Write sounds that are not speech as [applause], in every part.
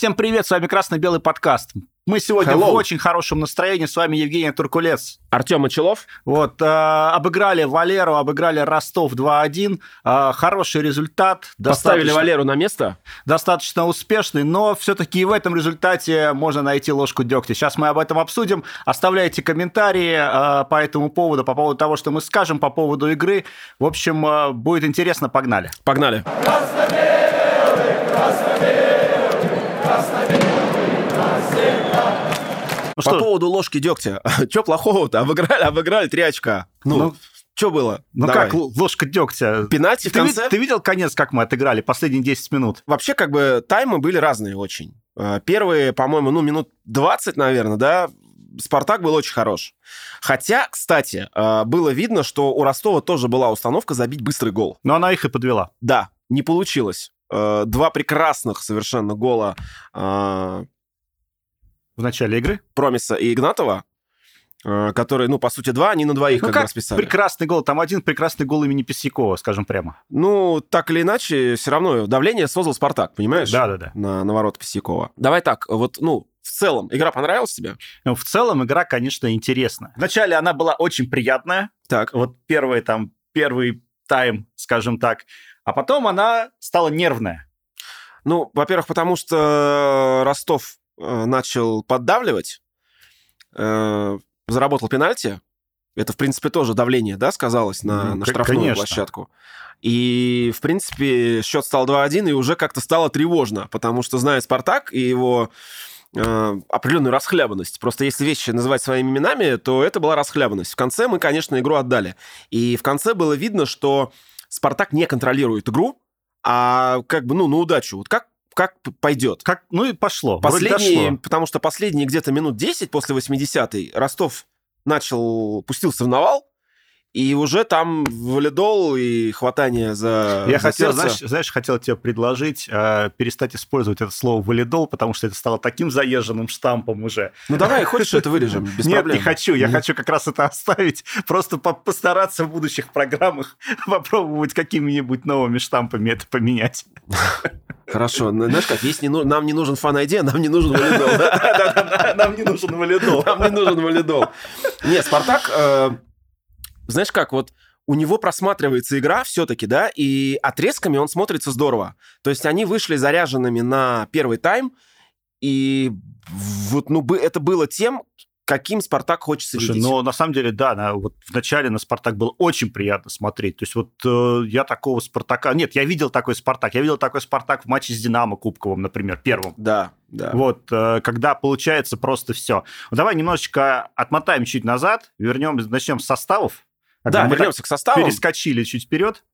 всем привет, с вами Красно-Белый подкаст. Мы сегодня Hello. в очень хорошем настроении, с вами Евгений Туркулец. Артем Мочелов. Вот, э, обыграли Валеру, обыграли Ростов 2-1, э, хороший результат. Поставили Валеру на место. достаточно успешный, но все-таки и в этом результате можно найти ложку дегтя. Сейчас мы об этом обсудим. Оставляйте комментарии э, по этому поводу, по поводу того, что мы скажем, по поводу игры. В общем, э, будет интересно, погнали. Погнали. Ну По что, поводу ложки дегтя. [laughs] Че плохого-то? Обыграли, обыграли три очка. Ну, Ну, что было? ну Давай. как ложка дегтя? Пенальти в Ты, конце? ты видел конец, как мы отыграли последние 10 минут? Вообще, как бы, таймы были разные очень. Э, Первые, по-моему, ну, минут 20, наверное, да, Спартак был очень хорош. Хотя, кстати, э, было видно, что у Ростова тоже была установка забить быстрый гол. Но она их и подвела. Да, не получилось. Э, Два прекрасных совершенно гола В начале игры. Промиса и Игнатова, э, которые, ну, по сути, два, они на двоих Ну как, как раз писали. прекрасный гол. Там один прекрасный гол имени Писякова, скажем прямо. Ну, так или иначе, все равно давление создал Спартак, понимаешь? Да-да-да. На, на ворот Писякова. Давай так, вот, ну, в целом, игра понравилась тебе? Ну, в целом игра, конечно, интересная. Вначале она была очень приятная. Так. Вот первый там, первый тайм, скажем так. А потом она стала нервная. Ну, во-первых, потому что Ростов э, начал поддавливать, э, заработал пенальти. Это, в принципе, тоже давление, да, сказалось на, Ну, на штрафную конечно. площадку. И, в принципе, счет стал 2-1, и уже как-то стало тревожно, потому что, зная Спартак и его э, определенную расхлябанность, просто если вещи называть своими именами, то это была расхлябанность. В конце мы, конечно, игру отдали. И в конце было видно, что Спартак не контролирует игру, а как бы, ну, на удачу. Вот как, как пойдет. Как, ну и пошло. Последние, потому что последние где-то минут 10 после 80-й Ростов начал, пустился в навал, и уже там валидол и хватание за, Я за хотел, сердце. знаешь, знаешь, хотел тебе предложить э, перестать использовать это слово валидол, потому что это стало таким заезженным штампом уже. Ну давай, хочешь, это вырежем, без Нет, проблем. не хочу. Я хочу как раз это оставить. Просто по- постараться в будущих программах [laughs] попробовать какими-нибудь новыми штампами это поменять. [laughs] Хорошо, ну, знаешь как, есть не ну- нам не нужен фан-айди, а нам не нужен валидол. [laughs] Нам не нужен валидол. Нам не нужен валидол. Нет, Спартак, э, знаешь как, вот у него просматривается игра все-таки, да, и отрезками он смотрится здорово. То есть они вышли заряженными на первый тайм, и вот, ну, это было тем, каким Спартак хочется Слушай, видеть. но на самом деле, да, на, вот в начале на «Спартак» было очень приятно смотреть. То есть вот э, я такого «Спартака...» Нет, я видел такой «Спартак». Я видел такой «Спартак» в матче с «Динамо» Кубковым, например, первым. Да, да. Вот, э, когда получается просто все. давай немножечко отмотаем чуть назад, вернем, начнем с составов. Как Да, мы вернемся к составу. Перескочили чуть вперед.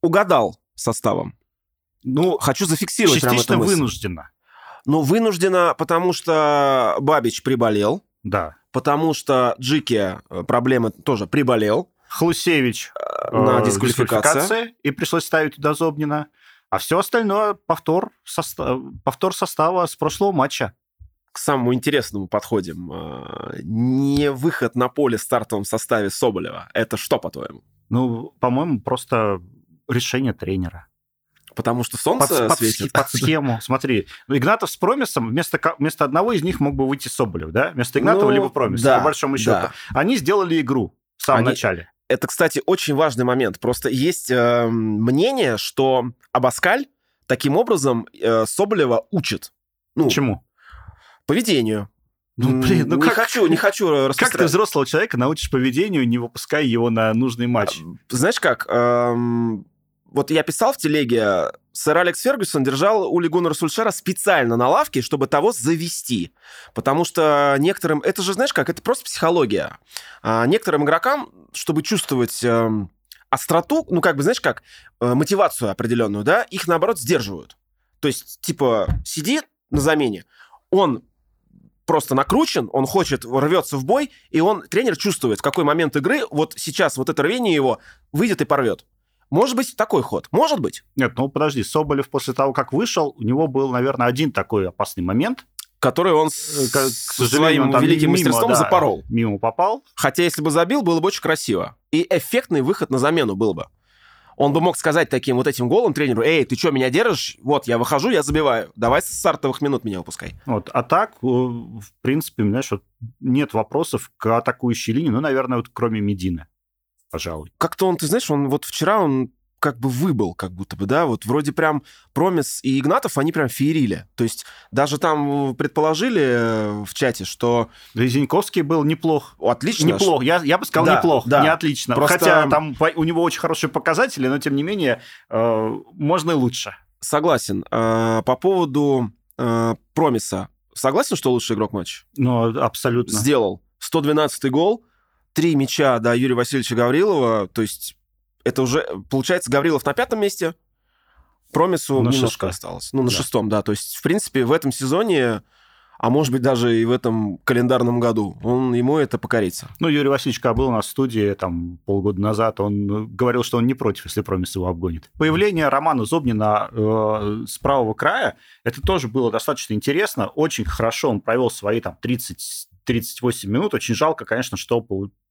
Угадал составом. Ну, Хочу зафиксировать частично вынужденно. Ну, вынуждена, потому что Бабич приболел, Да. потому что Джики э, проблемы тоже приболел. Хлусевич на э, дисквалификация. дисквалификация, и пришлось ставить туда Зобнина. А все остальное повтор, соста- повтор состава с прошлого матча. К самому интересному подходим. Э, Не выход на поле в стартовом составе Соболева. Это что, по-твоему? Ну, по-моему, просто решение тренера. Потому что солнце под светит? под схему. Смотри, ну, Игнатов с Промисом, вместо, вместо одного из них мог бы выйти Соболев, да? Вместо Игнатова Ну, либо Промис, да, по большому счету. да. Они сделали игру в самом Они- начале. Это, кстати, очень важный момент. Просто есть э, мнение, что Абаскаль таким образом э, Соболева учит. Ну, Почему? Поведению. Ну, блин, ну не как, хочу, не хочу как ты взрослого человека научишь поведению, не выпуская его на нужный матч? Знаешь как, эм, вот я писал в телеге, сэр Алекс Фергюсон держал Ули Гуннера Сульшера специально на лавке, чтобы того завести. Потому что некоторым... Это же, знаешь как, это просто психология. А некоторым игрокам, чтобы чувствовать эм, остроту, ну как бы, знаешь как, э, мотивацию определенную, да, их наоборот сдерживают. То есть, типа, сидит на замене, он просто накручен, он хочет, рвется в бой, и он, тренер чувствует, в какой момент игры вот сейчас вот это рвение его выйдет и порвет. Может быть такой ход? Может быть. Нет, ну подожди, Соболев после того, как вышел, у него был, наверное, один такой опасный момент. Который он Э, с, к- к сожалению, своим великим мимо, мастерством да, запорол. Мимо попал. Хотя если бы забил, было бы очень красиво. И эффектный выход на замену был бы. Он бы мог сказать таким вот этим голом тренеру, эй, ты что, меня держишь? Вот, я выхожу, я забиваю. Давай с стартовых минут меня выпускай. Вот. А так, э, в принципе, знаешь, вот нет вопросов к атакующей линии, ну, наверное, вот кроме Медины, пожалуй. Как-то он, ты знаешь, он вот вчера он как бы выбыл, как будто бы, да, вот вроде прям Промис и Игнатов, они прям феерили. То есть даже там предположили э, в чате, что... Да и Зиньковский был неплох. Отлично. Неплох, я, я бы сказал Да, неплох, да. не отлично. Просто- Хотя там у него очень хорошие показатели, но тем не менее э, можно и лучше. Согласен. А, По поводу э, Промиса. Согласен, что лучший игрок матча? Ну, абсолютно. Сделал. 112 гол, три мяча до Юрия Васильевича Гаврилова. То есть это уже, получается, Гаврилов на пятом месте, Промису На немножко шестом. осталось. Ну, на Да. шестом, да. То есть, в принципе, в этом сезоне, а может быть, даже и в этом календарном году, он, ему это покорится. Ну, Юрий Васильевич, был у нас в студии там полгода назад, он говорил, что он не против, если Промис его обгонит. Появление Романа Зобнина э, с правого края, это тоже было достаточно интересно. Очень хорошо он провел свои там 30 38 минут. Очень жалко, конечно, что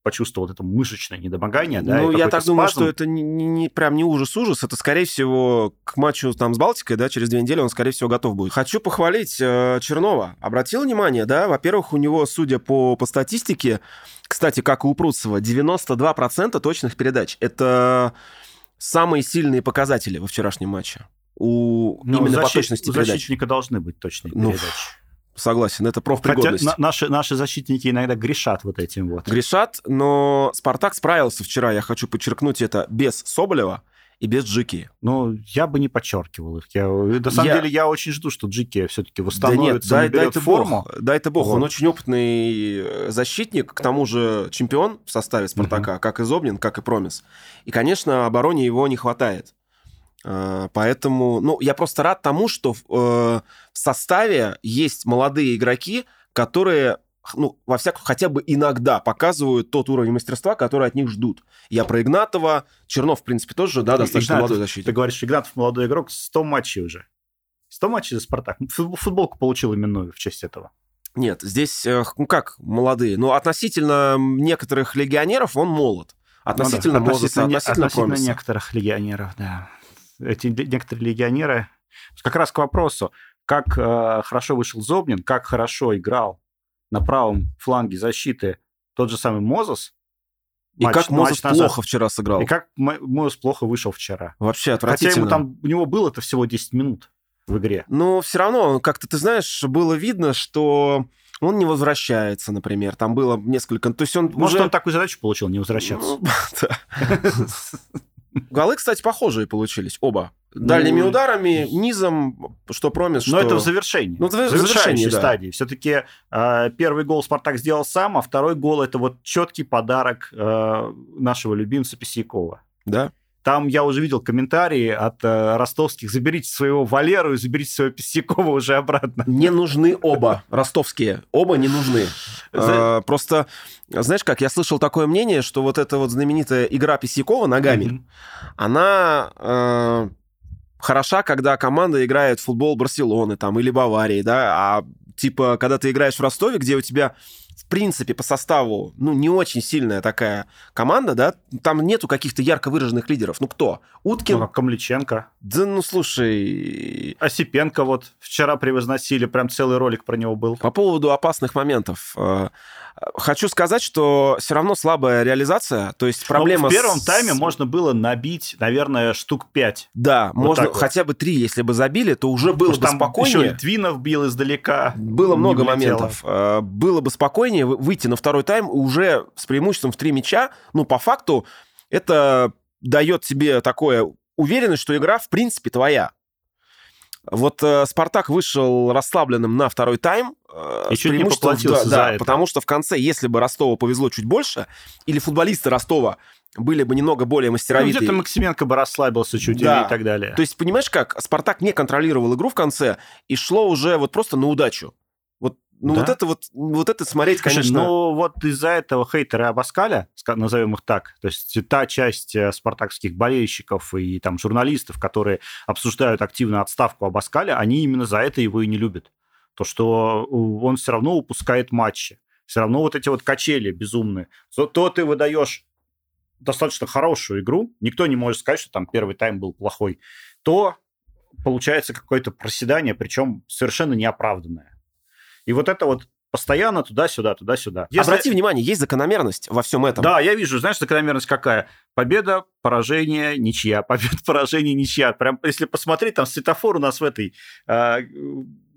почувствовал это мышечное недомогание. да, ну, я так думаю, спазм. что это не, не- прям не ужас-ужас. Это, скорее всего, к матчу там с Балтикой, да, через две недели он, скорее всего, готов будет. Хочу похвалить э, Чернова. Обратил внимание, да? Во-первых, у него, судя по, по статистике, кстати, как и у Пруцева, 92% точных передач. Это самые сильные показатели во вчерашнем матче. У, Ну, именно по защит- точности у передач. защитника должны быть точные Ну, передачи. Согласен, это Хотя профпригодность. на- наши, наши защитники иногда грешат вот этим вот. Грешат, но Спартак справился вчера, я хочу подчеркнуть это, без Соболева и без Джики. Ну, я бы не подчеркивал их. Я, на самом Я- деле, я очень жду, что Джики все-таки Да нет, восстановится, дай, дай форму. бог, дай ты бог. Он Вот. очень опытный э, защитник, к тому же чемпион в составе Спартака, как и Зобнин, как и Промис. И, конечно, обороне его не хватает. Э, Поэтому, ну, я просто рад тому, что в э, составе есть молодые игроки, которые, ну, во всяком, хотя бы иногда показывают тот уровень мастерства, который от них ждут. Я про Игнатова, Чернов, в принципе, тоже, да, достаточно Игнатов, молодой Ты защитник. говоришь, Игнатов молодой игрок, 100 матчей уже. 100 матчей за Спартак. Футбол- Футболку получил именную в честь этого. Нет, здесь, э, ну как, молодые. Ну, относительно некоторых легионеров он молод. Относительно Ну да, не- относительно, относительно Промиса. некоторых легионеров, да. Эти некоторые легионеры... Как раз к вопросу, как э, хорошо вышел Зобнин, как хорошо играл на правом фланге защиты тот же самый Мозес. И матч- как Мозес матч назад. плохо вчера сыграл. И как Мозес плохо вышел вчера. Вообще Хотя отвратительно. ему там, у него было-то всего 10 минут в игре. Но все равно, как-то, ты знаешь, было видно, что он не возвращается, например. Там было несколько... То есть он Может, уже... он такую задачу получил, не возвращаться. [laughs] [laughs] Голы, кстати, похожие получились, оба. Дальними Ну, ударами, низом, что Промис, что... Но это в завершении. Ну, в завершении, да. стадии. Все-таки первый гол Спартак сделал сам, а второй гол это вот четкий подарок э, нашего любимца Писякова. Да? Там я уже видел комментарии от э, ростовских: заберите своего Валеру и заберите своего Писякова уже обратно. Не нужны оба ростовские. Оба не нужны. А, Просто, знаешь как, я слышал такое мнение, что вот эта вот знаменитая игра Писякова ногами, она э, хороша, когда команда играет в футбол Барселоны там или Баварии, да, а типа, когда ты играешь в Ростове, где у тебя принципе, по составу, ну, не очень сильная такая команда, да, там нету каких-то ярко выраженных лидеров. Ну, кто? Уткин? Ну, как Камличенко. Да, ну, слушай, Осипенко вот вчера превозносили, прям целый ролик про него был. По поводу опасных моментов. Хочу сказать, что все равно слабая реализация, то есть проблема... Но в первом с- тайме можно было набить, наверное, штук 5. Да, Вот можно вот. хотя бы три, если бы забили, то уже было бы там еще спокойнее. Литвинов бил издалека. Было много влетело. моментов. Э, Было бы спокойнее вы- выйти на второй тайм уже с преимуществом в три мяча. Ну, по факту, это дает тебе такое уверенность, что игра в принципе твоя. Вот э, Спартак вышел расслабленным на второй тайм. э, И чуть не поплатился да, за да, это. потому что в конце, если бы Ростову повезло чуть больше, или футболисты Ростова были бы немного более Ну, мастеровитые, где-то Максименко бы расслабился чуть Да. и так далее. то есть, понимаешь как, Спартак не контролировал игру в конце и шло уже вот просто на удачу. Ну, Да. вот это вот, вот это смотреть, Слушай, конечно... ну вот из-за этого хейтеры Абаскаля, ска- назовем их так, то есть та часть э, спартакских болельщиков и там журналистов, которые обсуждают активно отставку Абаскаля, они именно за это его и не любят. То, что э, он все равно упускает матчи. Все равно вот эти вот качели безумные. То- То ты выдаешь достаточно хорошую игру, никто не может сказать, что там первый тайм был плохой, то получается какое-то проседание, причем совершенно неоправданное. И вот это вот постоянно туда-сюда, туда-сюда. Если... Обрати внимание, есть закономерность во всем этом. Да, я вижу, знаешь, закономерность какая? Победа, поражение, ничья. [laughs] Победа, поражение, ничья. Прям, если посмотреть, там светофор у нас в этой... Э,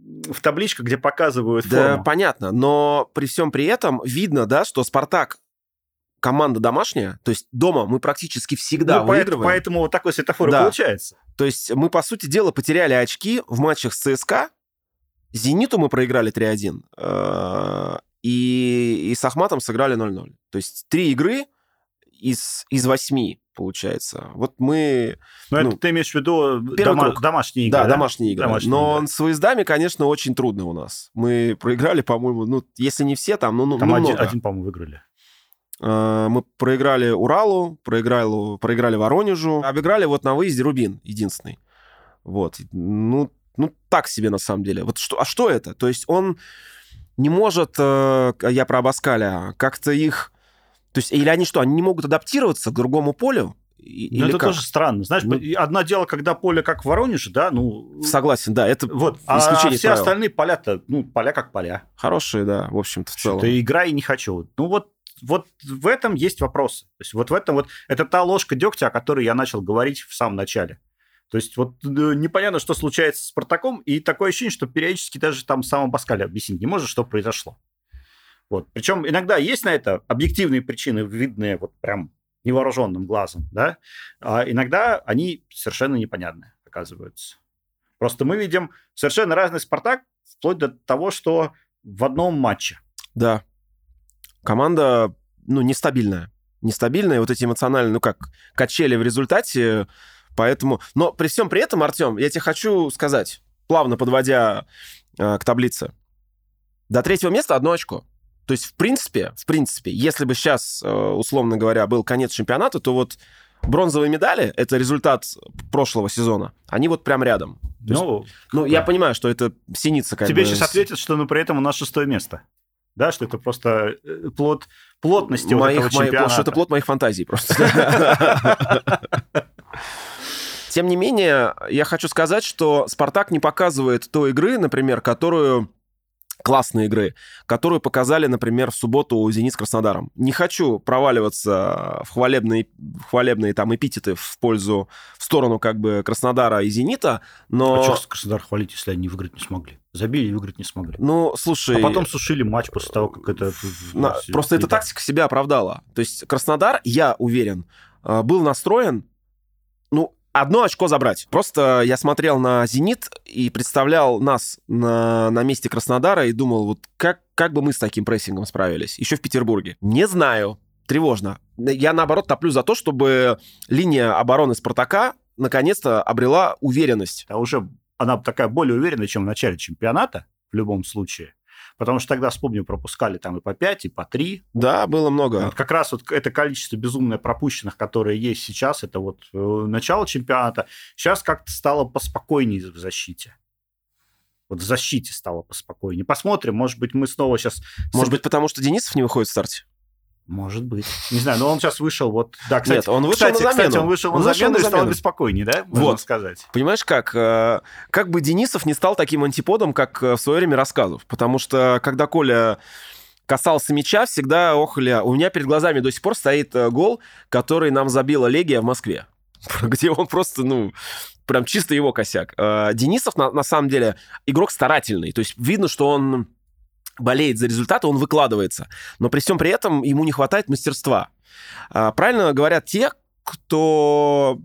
в табличках, где показывают Да, форму. понятно, но при всем при этом видно, да, что Спартак команда домашняя, то есть дома мы практически всегда ну, выигрываем. Поэтому, вот такой светофор да. получается. То есть мы, по сути дела, потеряли очки в матчах с ЦСКА, Зениту мы проиграли 3-1, э, и, и с Ахматом сыграли 0-0. То есть три игры из, из восьми, получается. Вот мы... Но ну, это ты имеешь в виду дома, круг. домашние игры, да? Да, домашние игры. Домашние Но игры. с выездами, конечно, очень трудно у нас. Мы проиграли, по-моему, ну, если не все, там, ну, там ну один, много. один, по-моему, выиграли. Э, Мы проиграли Уралу, проиграли, проиграли Воронежу, обыграли вот на выезде Рубин, единственный. Вот. Ну, ну, так себе на самом деле. Вот что, а что это? То есть он не может, э, я про Абаскаля, как-то их... То есть, или они что, они не могут адаптироваться к другому полю? И- Или это как? тоже странно. Знаешь, Ну- одно дело, когда поле как в Воронеже, да, ну... Согласен, да, это Вот, а исключение из все правил. остальные поля-то, ну, поля как поля. хорошие, да, в общем-то, в целом. Что-то игра и не хочу. Ну, вот, вот в этом есть вопросы. То есть вот в этом вот... Это та ложка дегтя, о которой я начал говорить в самом начале. То есть вот э, непонятно, что случается с Спартаком, и такое ощущение, что периодически даже там сам Абаскаль объяснить не может, что произошло. Вот. Причем иногда есть на это объективные причины, видные вот прям невооруженным глазом, да, а иногда они совершенно непонятные оказываются. Просто мы видим совершенно разный Спартак, вплоть до того, что в одном матче. Да. Команда, ну, нестабильная. Нестабильная, вот эти эмоциональные, ну, как качели в результате, поэтому... Но при всем при этом, Артем, я тебе хочу сказать, плавно подводя э, к таблице, до третьего места одно очко. То есть, в принципе, в принципе, если бы сейчас, э, условно говоря, был конец чемпионата, то вот бронзовые медали, это результат прошлого сезона, они вот прям рядом. То есть, Ну, ну, я понимаю, что это синица как тебе бы сейчас ответят, что ну, при этом у нас шестое место. Да, что это просто э, плод плотности вот моих, этого мои- чемпионата. что это плод моих фантазий просто. [laughs] [laughs] [laughs] Тем не менее, я хочу сказать, что Спартак не показывает той игры, например, которую классной игры, которую показали, например, в субботу у «Зенит» с Краснодаром. Не хочу проваливаться в хвалебные, хвалебные там эпитеты в пользу, в сторону как бы Краснодара и «Зенита», но... А что Краснодар хвалить, если они выиграть не смогли? Забили и выиграть не смогли. Ну, слушай... А потом сушили матч после того, как это... На- просто эта тактика себя оправдала. То есть Краснодар, я уверен, э, был настроен, ну, одно очко забрать. Просто я смотрел на «Зенит» и представлял нас на, на месте Краснодара и думал, вот как, как бы мы с таким прессингом справились? Еще в Петербурге. Не знаю. Тревожно. Я, наоборот, топлю за то, чтобы линия обороны «Спартака» наконец-то обрела уверенность. А уже она такая более уверенная, чем в начале чемпионата, в любом случае. Потому что тогда, вспомню, пропускали там и по 5, и по 3. Да, было много. Вот как раз вот это количество безумное пропущенных, которое есть сейчас, это вот э, начало чемпионата. Сейчас как-то стало поспокойнее в защите. Вот в защите стало поспокойнее. Посмотрим, может быть, мы снова сейчас... Может быть, потому что Денисов не выходит в старте? Может быть. Не знаю, но он сейчас вышел вот... Да, кстати, Нет, он вышел кстати, на замену. Кстати, он вышел Он на вышел замену на и стал беспокойнее, да? Можно Вот. сказать. Понимаешь, как? Э, Как бы Денисов не стал таким антиподом, как э, в свое время рассказов. Потому что, когда Коля касался мяча, всегда охали. У меня перед глазами до сих пор стоит э, гол, который нам забила Легия в Москве. [laughs] Где он просто, ну, прям чисто его косяк. Денисов, на, на самом деле, игрок старательный. То есть видно, что он болеет за результаты, он выкладывается. Но при всем при этом ему не хватает мастерства. А, Правильно говорят те, кто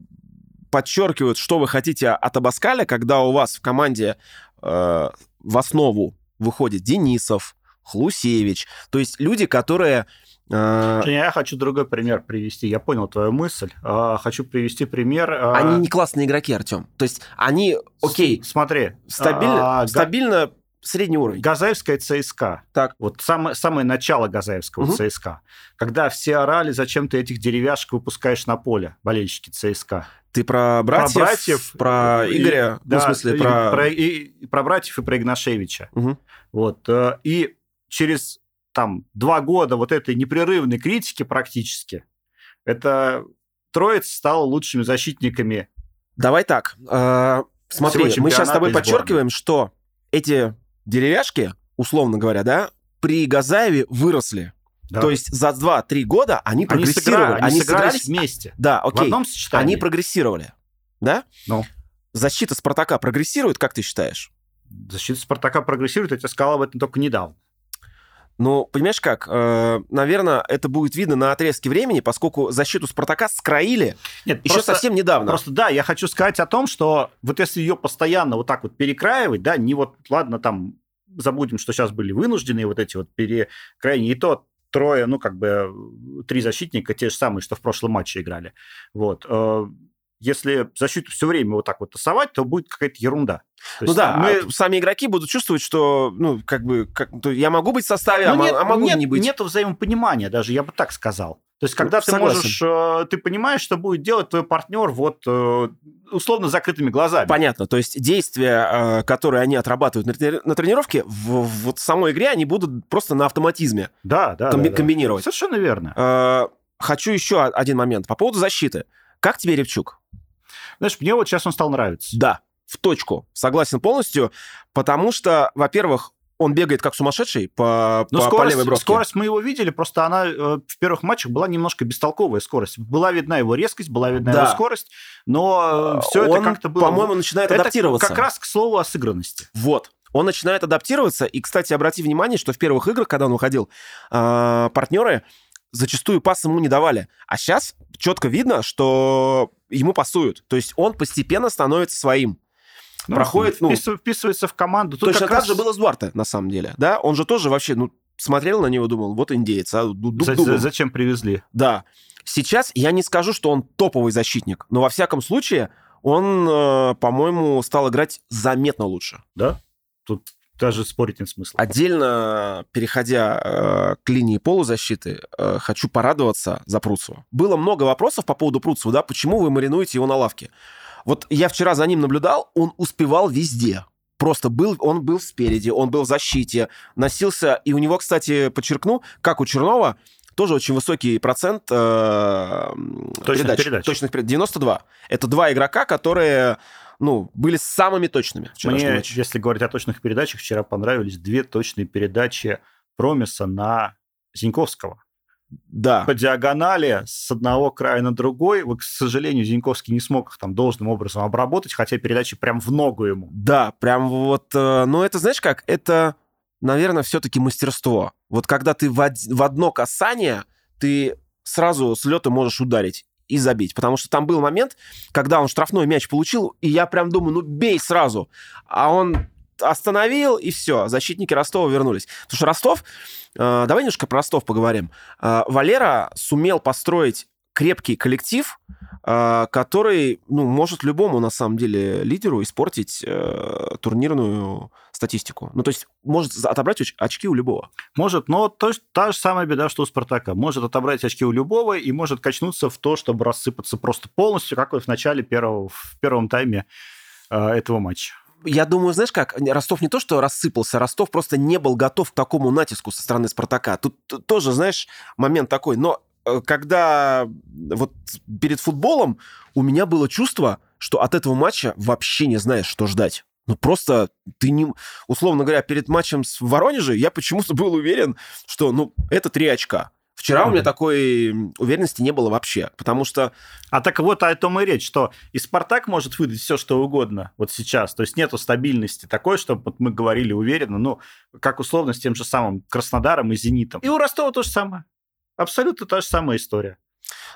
подчеркивают, что вы хотите от Абаскаля, когда у вас в команде э, в основу выходит Денисов, Хлусевич. То есть люди, которые... э, я хочу другой пример привести. Я понял твою мысль. А, Хочу привести пример. а, они не классные игроки, Артем. То есть они, окей, с- Смотри. стабильно, а, стабильно средний уровень. Газаевская ЦСКА. Так. Вот самое, самое начало Газаевского Мгм. ЦСКА. Когда все орали, зачем ты этих деревяшек выпускаешь на поле, болельщики ЦСКА. Ты про братьев, про братьев, про и- Игоря, ну, да, в смысле, и про... про, и- про братьев и про Игнашевича. Мгм. Вот. э, И через там два года вот этой непрерывной критики практически Это троица стала лучшими защитниками. Давай так. Э, смотри, мы сейчас с тобой подчеркиваем, что эти деревяшки, условно говоря, да, при Газаеве выросли. Да. То есть за 2-3 года они, они прогрессировали. Сыграли, они, они сыгрались вместе. Да, окей. В одном сочетании. Они прогрессировали. Да? Ну. Защита Спартака прогрессирует, как ты считаешь? Защита Спартака прогрессирует, я тебе сказал об этом только недавно. Ну, понимаешь как? Э, наверное, это будет видно на отрезке времени, поскольку защиту Спартака скроили Нет, еще просто, совсем недавно. Просто да, я хочу сказать о том, что вот если ее постоянно вот так вот перекраивать, да, не вот, ладно, там забудем, что сейчас были вынужденные вот эти вот перекрайние, и то трое, ну, как бы три защитника, те же самые, что в прошлом матче играли. Вот. Э, если защиту все время вот так вот тасовать, то будет какая-то ерунда. То ну да, мы... а сами игроки будут чувствовать, что, ну, как бы, как, я могу быть в составе, а ну, а, нет, а могу нет, не быть. Нет взаимопонимания даже, я бы так сказал. То есть, когда ну, ты согласен. можешь, э, ты понимаешь, что будет делать твой партнер вот э, условно закрытыми глазами. Понятно. То есть действия, э, которые они отрабатывают на тренировке, в вот самой игре они будут просто на автоматизме да, да, комби- да, комбинировать. Совершенно верно. Хочу еще один момент по поводу защиты. Как тебе Ревчук? Знаешь, мне вот сейчас он стал нравиться. Да, в точку. Согласен полностью, потому что, во-первых, он бегает как сумасшедший по, ну, по, скорость, по левой бровке. Скорость мы его видели, просто она э, в первых матчах была немножко бестолковая скорость. Была видна его резкость, была видна да. его скорость, но э, все это как-то было... по-моему, начинает это адаптироваться. как раз к слову о сыгранности. Вот. Он начинает адаптироваться. И, кстати, обрати внимание, что в первых играх, когда он выходил, э, партнеры зачастую пас ему не давали. А сейчас четко видно, что ему пасуют. То есть он постепенно становится своим. Ну, проходит, ну, вписывается в команду. Тут точно так раз... же было с Дуарте, на самом деле, да? Он же тоже вообще, ну, смотрел на него, думал, вот индеец, а за, зачем привезли? Да. Сейчас я не скажу, что он топовый защитник, но во всяком случае он, э, по-моему, стал играть заметно лучше. Да? Тут даже спорить нет смысла. Отдельно, переходя э, к линии полузащиты, э, хочу порадоваться за Пруцева. Было много вопросов по поводу Пруцева, да, почему вы маринуете его на лавке? Вот я вчера за ним наблюдал, он успевал везде. Просто был, он был спереди, он был в защите, носился, и у него, кстати, подчеркну, как у Чернова, тоже очень высокий процент э, точных передач, передач. Точных передач. 92. Это два игрока, которые ну, были самыми точными. Мне, матче. если говорить о точных передачах, вчера понравились две точные передачи Промиса на Зиньковского да. по диагонали с одного края на другой. Вот, к сожалению, Зиньковский не смог их там должным образом обработать, хотя передачи прям в ногу ему. Да, прям вот... Э, ну, это, знаешь как, это, наверное, все-таки мастерство. Вот когда ты в, од... в одно касание, ты сразу с лета можешь ударить и забить. Потому что там был момент, когда он штрафной мяч получил, и я прям думаю, ну бей сразу. А он остановил, и все, защитники Ростова вернулись. Потому что Ростов, э, давай немножко про Ростов поговорим. Э, Валера сумел построить крепкий коллектив, э, который, ну, может любому, на самом деле, лидеру испортить э, турнирную статистику. Ну, то есть может отобрать очки у любого. Может, но то, та же самая беда, что у Спартака. Может отобрать очки у любого и может качнуться в то, чтобы рассыпаться просто полностью, как в начале первого, в первом тайме э, этого матча я думаю, знаешь как, Ростов не то, что рассыпался, Ростов просто не был готов к такому натиску со стороны Спартака. Тут тоже, знаешь, момент такой. Но э, когда вот перед футболом у меня было чувство, что от этого матча вообще не знаешь, что ждать. Ну, просто ты не... Условно говоря, перед матчем с Воронежем я почему-то был уверен, что, ну, это три очка. Вчера у меня такой уверенности не было вообще, потому что... А так вот о том и речь, что и «Спартак» может выдать все, что угодно вот сейчас. То есть нету стабильности такой, чтобы вот мы говорили уверенно, ну, как условно с тем же самым Краснодаром и «Зенитом». И у Ростова то же самое. Абсолютно та же самая история.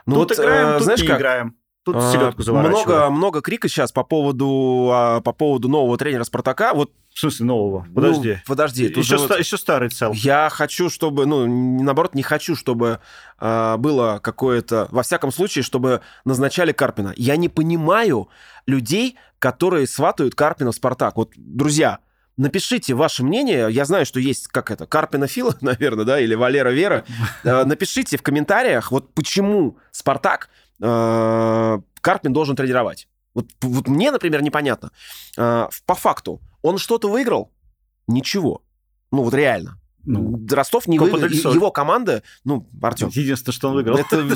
Ну, тут вот, играем, э, тут знаешь, не как? играем. Тут а, селедку Много, много крика сейчас по поводу, а, по поводу нового тренера «Спартака». Вот в смысле нового? Подожди. Ну, подожди. Еще, вот... еще старый цел. Я хочу, чтобы... Ну, наоборот, не хочу, чтобы э, было какое-то... Во всяком случае, чтобы назначали Карпина. Я не понимаю людей, которые сватают Карпина в «Спартак». Вот, друзья, Напишите ваше мнение. Я знаю, что есть, как это, Карпина Фила, [laughs] наверное, да, или Валера Вера. Э, [laughs] напишите в комментариях, вот почему «Спартак» э, Карпин должен тренировать. Вот, вот мне, например, непонятно. Э, по факту, он что-то выиграл? Ничего. Ну вот реально. Ну, Ростов не выиграл. Его команда, ну, Артем. Единственное, что он выиграл. Это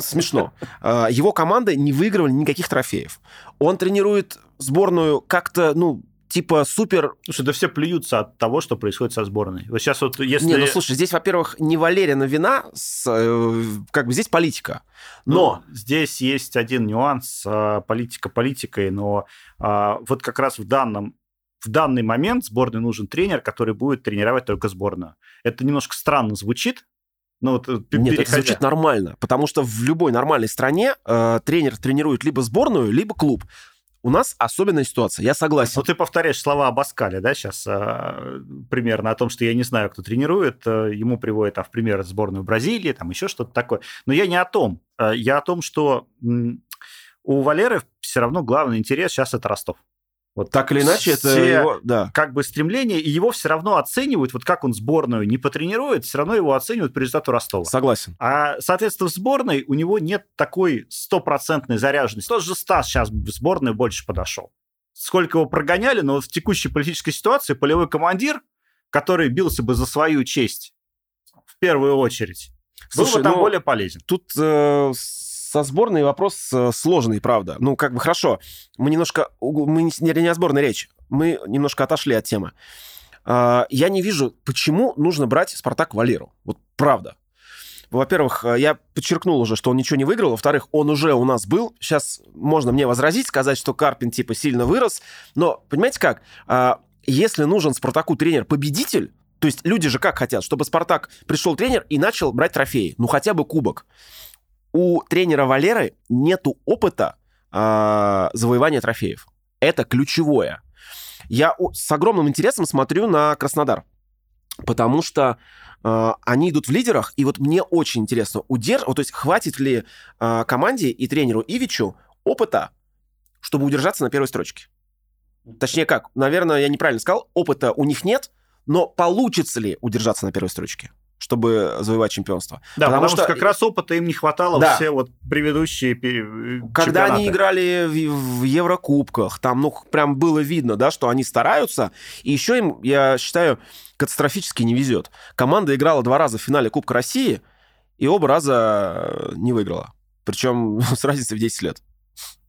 смешно. А, его команда не выигрывали никаких трофеев. Он тренирует сборную как-то, ну, типа супер... Слушай, да все плюются от того, что происходит со сборной. Вот сейчас вот если... Не, ну слушай, здесь, во-первых, не Валерина вина, с, э, как бы здесь политика. Но... Ну, здесь есть один нюанс, а, политика политикой, но а, вот как раз в данном в данный момент сборной нужен тренер, который будет тренировать только сборную. Это немножко странно звучит, ну, вот, э, Нет, переходя. это звучит нормально, потому что в любой нормальной стране э, тренер тренирует либо сборную, либо клуб. У нас особенная ситуация, я согласен. Ну, ты повторяешь слова об Аскале, да, сейчас э, примерно о том, что я не знаю, кто тренирует, э, ему приводят, а в пример сборную Бразилии, там еще что-то такое. Но я не о том. Э, я о том, что у Валеры все равно главный интерес сейчас это Ростов. Вот так или иначе, это его, да. как бы стремление, и его все равно оценивают, вот как он сборную не потренирует, все равно его оценивают по результату Ростова. Согласен. А, соответственно, в сборной у него нет такой стопроцентной заряженности. Тот же Стас сейчас в сборную больше подошел. Сколько его прогоняли, но вот в текущей политической ситуации полевой командир, который бился бы за свою честь в первую очередь, Слушай, был бы там ну, более полезен. Тут э, со сборной вопрос э, сложный, правда. Ну, как бы хорошо. Мы немножко... Мы не, не о сборной речь. Мы немножко отошли от темы. А, я не вижу, почему нужно брать «Спартак» Валеру. Вот правда. Во-первых, э, я подчеркнул уже, что он ничего не выиграл. Во-вторых, он уже у нас был. Сейчас можно мне возразить, сказать, что Карпин типа сильно вырос. Но, понимаете как? А, если нужен Спартаку тренер-победитель, то есть люди же как хотят, чтобы Спартак пришел тренер и начал брать трофеи. Ну, хотя бы кубок у тренера Валеры нету опыта э, завоевания трофеев. Это ключевое. Я с огромным интересом смотрю на Краснодар, потому что э, они идут в лидерах, и вот мне очень интересно, удерж... вот, то есть хватит ли э, команде и тренеру Ивичу опыта, чтобы удержаться на первой строчке. Точнее как, наверное, я неправильно сказал, опыта у них нет, но получится ли удержаться на первой строчке? Чтобы завоевать чемпионство. Да, потому, потому что... что как раз опыта им не хватало да. все вот предыдущие Когда они играли в, в Еврокубках, там, ну, прям было видно, да, что они стараются, и еще им, я считаю, катастрофически не везет. Команда играла два раза в финале Кубка России, и оба раза не выиграла. Причем [laughs] с разницей в 10 лет.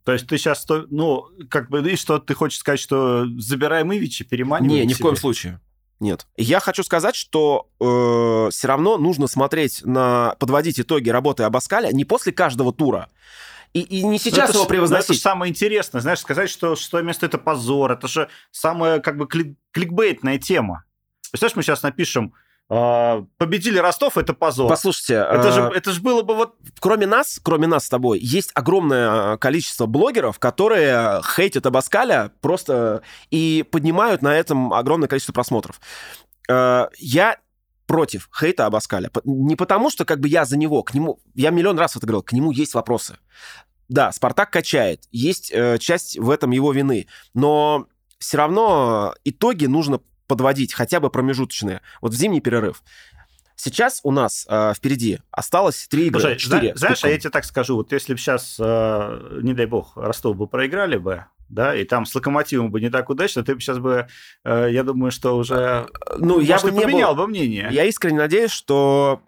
То есть ты сейчас, ну, как бы, и что ты хочешь сказать, что забираем Ивича, переманиваем Не, ни в коем случае. Нет. Я хочу сказать, что э, все равно нужно смотреть на... подводить итоги работы Абаскаля не после каждого тура. И, и не сейчас это его превозносить. Это же самое интересное, знаешь, сказать, что шестое место – это позор. Это же самая как бы клик кликбейтная тема. Представляешь, мы сейчас напишем победили Ростов, это позор. Послушайте, это же, а, это же было бы вот... Кроме нас, кроме нас с тобой, есть огромное а, количество блогеров, которые хейтят Абаскаля просто и поднимают на этом огромное количество просмотров. Я против хейта Абаскаля. Не потому, что как бы я за него, к нему... Я миллион раз это говорил, к нему есть вопросы. Да, Спартак качает, есть э, часть в этом его вины, но все равно итоги нужно подводить хотя бы промежуточные. Вот в зимний перерыв. Сейчас у нас э, впереди осталось три игры. Слушай, 4 знаешь, а я тебе так скажу, вот если бы сейчас, э, не дай бог, Ростов бы проиграли бы, да, и там с Локомотивом бы не так удачно, ты бы сейчас бы, э, я думаю, что уже, ну, может, я бы не поменял был... бы мнение. Я искренне надеюсь, что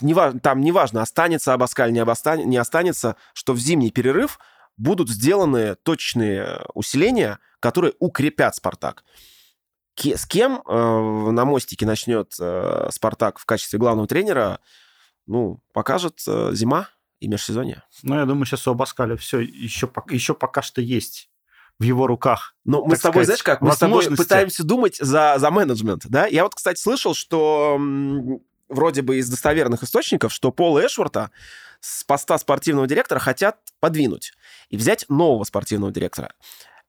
не, там неважно, останется Абаскаль, не, обостан... не останется, что в зимний перерыв будут сделаны точные усиления, которые укрепят «Спартак» с кем э, на мостике начнет э, Спартак в качестве главного тренера, ну, покажет э, зима и межсезонье. Ну, я думаю, сейчас у Абаскаля все еще, еще пока что есть в его руках. Но мы с тобой, сказать, знаешь как, мы с тобой пытаемся думать за, за менеджмент, да? Я вот, кстати, слышал, что вроде бы из достоверных источников, что Пол Эшворта с поста спортивного директора хотят подвинуть и взять нового спортивного директора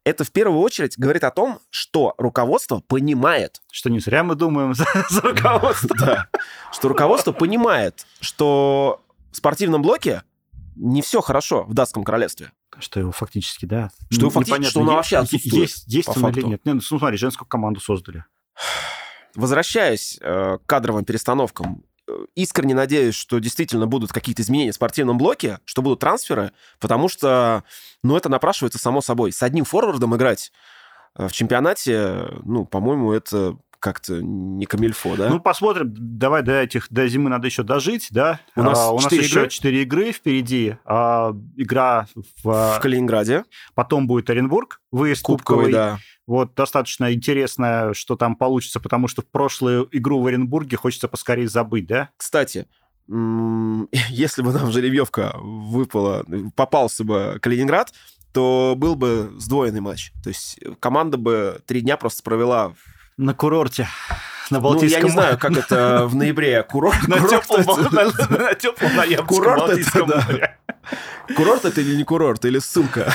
это в первую очередь говорит о том, что руководство понимает. Что не зря мы думаем за, за руководство. Да. Что руководство понимает, что в спортивном блоке не все хорошо в датском королевстве. Что его фактически, да. Что, его фактически, что он вообще отсутствует. Есть, есть он или нет? Не, ну, смотри, женскую команду создали. Возвращаясь э, к кадровым перестановкам искренне надеюсь, что действительно будут какие-то изменения в спортивном блоке, что будут трансферы, потому что, ну, это напрашивается само собой. С одним форвардом играть э, в чемпионате, ну, по-моему, это как-то не камильфо, да? Ну, посмотрим. Давай до этих, до зимы надо еще дожить, да? У нас, а, у нас 4 еще игры? 4 игры впереди. А, игра в... в Калининграде. Потом будет Оренбург, выезд Кубковый, кубковый. да. Вот достаточно интересно, что там получится, потому что в прошлую игру в Оренбурге хочется поскорее забыть, да? Кстати, [laughs] если бы нам жеребьевка выпала, попался бы Калининград, то был бы сдвоенный матч. То есть команда бы три дня просто провела... На курорте, на Ну, я Балтийском не знаю, как это [laughs] в ноябре. Курорт, [laughs] На теплом, ноябрьском Курорт это Балтийском море. Курорт это или не курорт, или ссылка.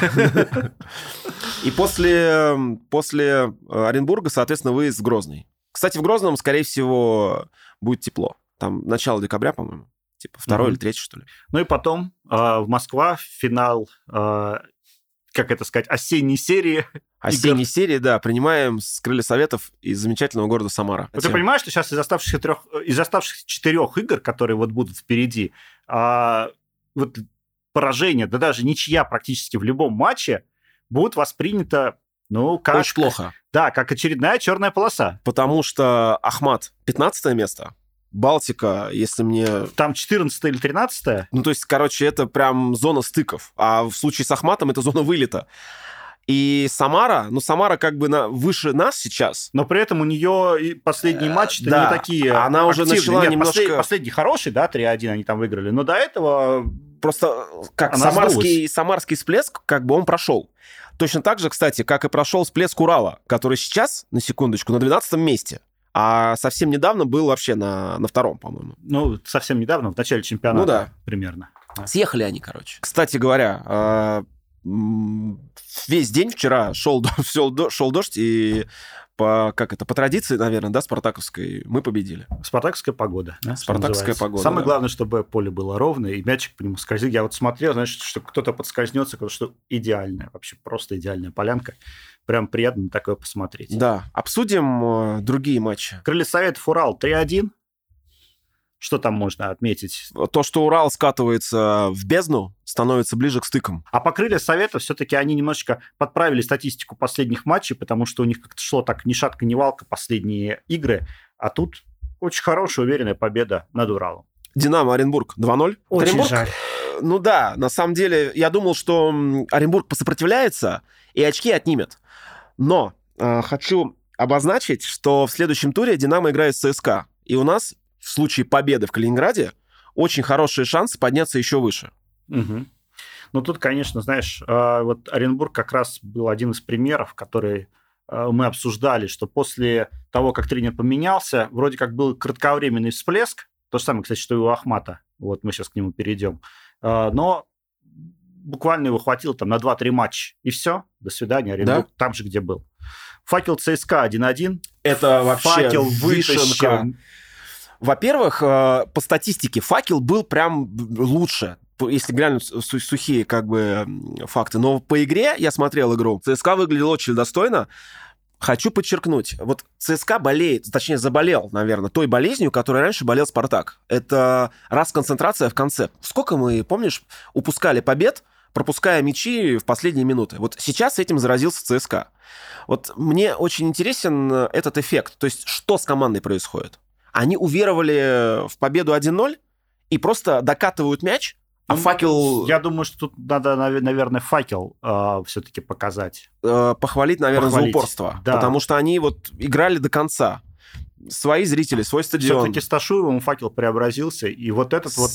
И после, после э, Оренбурга, соответственно, выезд в Грозный. Кстати, в Грозном, скорее всего, будет тепло. Там начало декабря, по-моему. Типа второй Мгм. или третий, что ли. Ну и потом а, в Москва финал, а, как это сказать, осенней серии. [laughs] Осенней серии, да, принимаем с крылья советов из замечательного города Самара. Вот ты понимаешь, что сейчас из оставшихся трех, из оставшихся четырех игр, которые вот будут впереди, а, вот поражение, да даже ничья практически в любом матче будут воспринято, ну, как, Очень плохо. да, как очередная черная полоса. Потому что Ахмат 15 место, Балтика, если мне... Там 14 или 13 Ну, то есть, короче, это прям зона стыков. А в случае с Ахматом это зона вылета. И Самара, ну, Самара как бы на, выше нас сейчас. но при этом у нее и последние Э, матчи-то да. не такие Она уже активные. начала Нет, немножко- послед- Последний хороший, да, 3-1 они там выиграли, но до этого Просто как Она самарский, самарский всплеск, как бы он прошел. Точно так же, кстати, как и прошел всплеск Урала, который сейчас, на секундочку, на 12 месте. А совсем недавно был вообще на, на втором, по-моему. ну, совсем недавно, в начале чемпионата Ну да. примерно. Съехали они, короче. Кстати говоря, а, весь день вчера шел, [laughs] шел, шел дождь, и по, как это, по традиции, наверное, да, спартаковской, мы победили. Спартаковская погода. да, Спартаковская погода, Самое да. главное, чтобы поле было ровное, и мячик по нему скользил. Я вот смотрел, знаешь, что кто-то подскользнется, потому что идеальная, вообще просто идеальная полянка. Прям приятно на такое посмотреть. Да, обсудим э, другие матчи. Крылья Советов Урал 3-1. Что там можно отметить? То, что Урал скатывается в бездну, становится ближе к стыкам. А по крылья Советов все-таки они немножечко подправили статистику последних матчей, потому что у них как-то шло так ни шатка, ни валка последние игры. А тут очень хорошая, уверенная победа над Уралом. Динамо Оренбург 2-0. Очень Оренбург, жаль. э, Ну да, на самом деле, я думал, что Оренбург посопротивляется и очки отнимет. Но э, хочу обозначить, что в следующем туре Динамо играет с ЦСКА. И у нас в случае победы в Калининграде очень хорошие шансы подняться еще выше. Мгм. Ну, тут, конечно, знаешь, а, вот Оренбург как раз был один из примеров, который а, мы обсуждали, что после того, как тренер поменялся, вроде как был кратковременный всплеск, то же самое, кстати, что и у Ахмата, вот мы сейчас к нему перейдем, А, но буквально его хватило там на 2-3 матча, и все, до свидания, Оренбург там же, где был. Факел ЦСКА 1-1. Это Факел вытащил. Во-первых, по статистике факел был прям лучше, если глянуть су- сухие как бы факты. Но по игре, я смотрел игру, ЦСКА выглядел очень достойно. Хочу подчеркнуть, вот ЦСКА болеет, точнее заболел, наверное, той болезнью, которой раньше болел Спартак. Это расконцентрация в конце. Сколько мы, помнишь, упускали побед, пропуская мячи в последние минуты. Вот сейчас этим заразился ЦСКА. Вот мне очень интересен э, этот эффект. То есть что с командой происходит? Они уверовали в победу 1-0 и просто докатывают мяч, а Ну, факел Я думаю, что тут надо, наве- наверное, факел все-таки показать. э, похвалить, наверное, Похвалить, за упорство. да. Потому что они вот играли до конца. Свои зрители, свой стадион. Все-таки с Ташуевым факел преобразился, и вот этот вот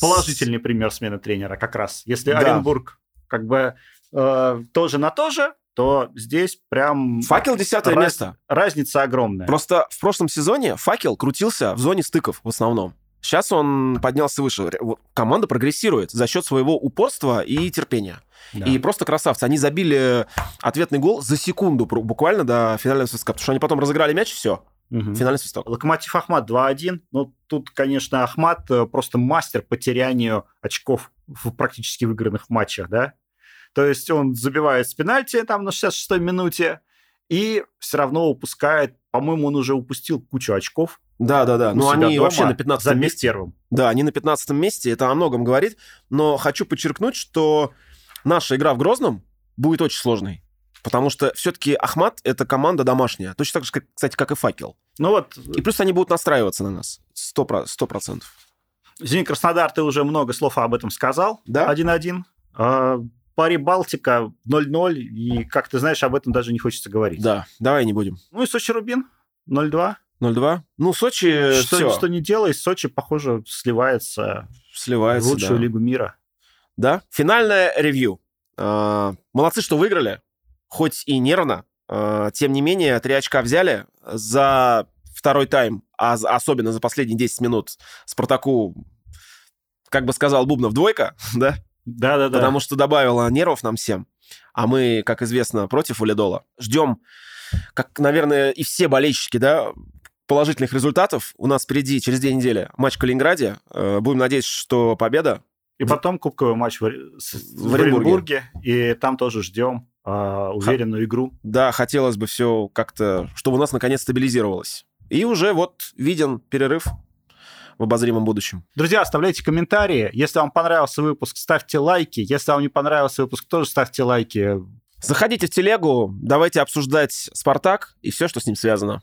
положительный пример смены тренера как раз. Если Да. Оренбург как бы э, тоже на то же, то здесь прям Факел десятое раз- место. разница огромная. Просто в прошлом сезоне факел крутился в зоне стыков в основном. Сейчас он поднялся выше. Команда прогрессирует за счет своего упорства и терпения. Да. И просто красавцы. Они забили ответный гол за секунду буквально до финального свистка. Потому что они потом разыграли мяч, и все. Мгм. Финальный свисток. Локомотив Ахмат 2-1. Ну, тут, конечно, Ахмат э, просто мастер по терянию очков в практически выигранных матчах, да? То есть он забивает с пенальти там на 66-й минуте и все равно упускает, по-моему, он уже упустил кучу очков. Да, да, да. у Ну, они дома, вообще на 15 забив месте. первым. Да, они на 15 месте. Это о многом говорит. Но хочу подчеркнуть, что наша игра в Грозном будет очень сложной. Потому что все-таки Ахмат — это команда домашняя. Точно так же, как, кстати, как и Факел. Ну вот, И плюс они будут настраиваться на нас. Сто про- сто процентов. Зенит Краснодар, ты уже много слов об этом сказал. Да. 1-1. А, Пари Балтика 0-0. И, как ты знаешь, об этом даже не хочется говорить. Да, давай не будем. Ну и Сочи Рубин 0-2. 0-2. Ну, Сочи что, все, что не делай, Сочи, похоже, сливается в сливается. лучшую да. лигу мира. Да. Финальное ревью. А, Молодцы, что выиграли. Хоть и нервно. а, Тем не менее, три очка взяли за второй тайм, а особенно за последние 10 минут Спартаку, как бы сказал Бубнов, двойка, [laughs] да? Да-да-да. Потому что добавила нервов нам всем. А мы, как известно, против Улидола. Ждем, как, наверное, и все болельщики, да, положительных результатов. У нас впереди через две недели матч в Калининграде. Э, Будем надеяться, что победа. И потом кубковый матч в, В Оренбурге. И там тоже ждем а, уверенную игру. Да, хотелось бы все как-то, чтобы у нас наконец стабилизировалось. И уже вот виден перерыв в обозримом будущем. Друзья, оставляйте комментарии. Если вам понравился выпуск, ставьте лайки. Если вам не понравился выпуск, тоже ставьте лайки. Заходите в телегу, давайте обсуждать «Спартак» и все, что с ним связано.